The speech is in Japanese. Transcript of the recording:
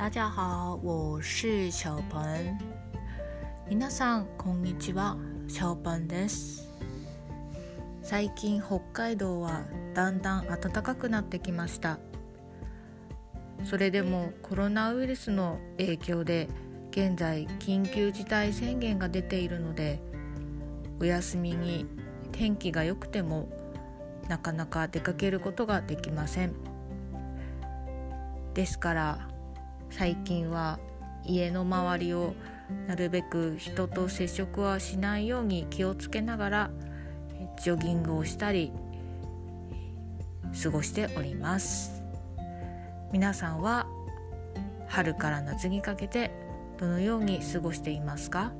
大家好，我是小鹏。皆さんこんにちは、小鹏です。最近北海道はだんだん暖かくなってきました。それでもコロナウイルスの影響で現在緊急事態宣言が出ているのでお休みに天気が良くてもなかなか出かけることができませんですから最近は家の周りをなるべく人と接触はしないように気をつけながらジョギングをしたり過ごしております。皆さんは春から夏にかけてどのように過ごしていますか？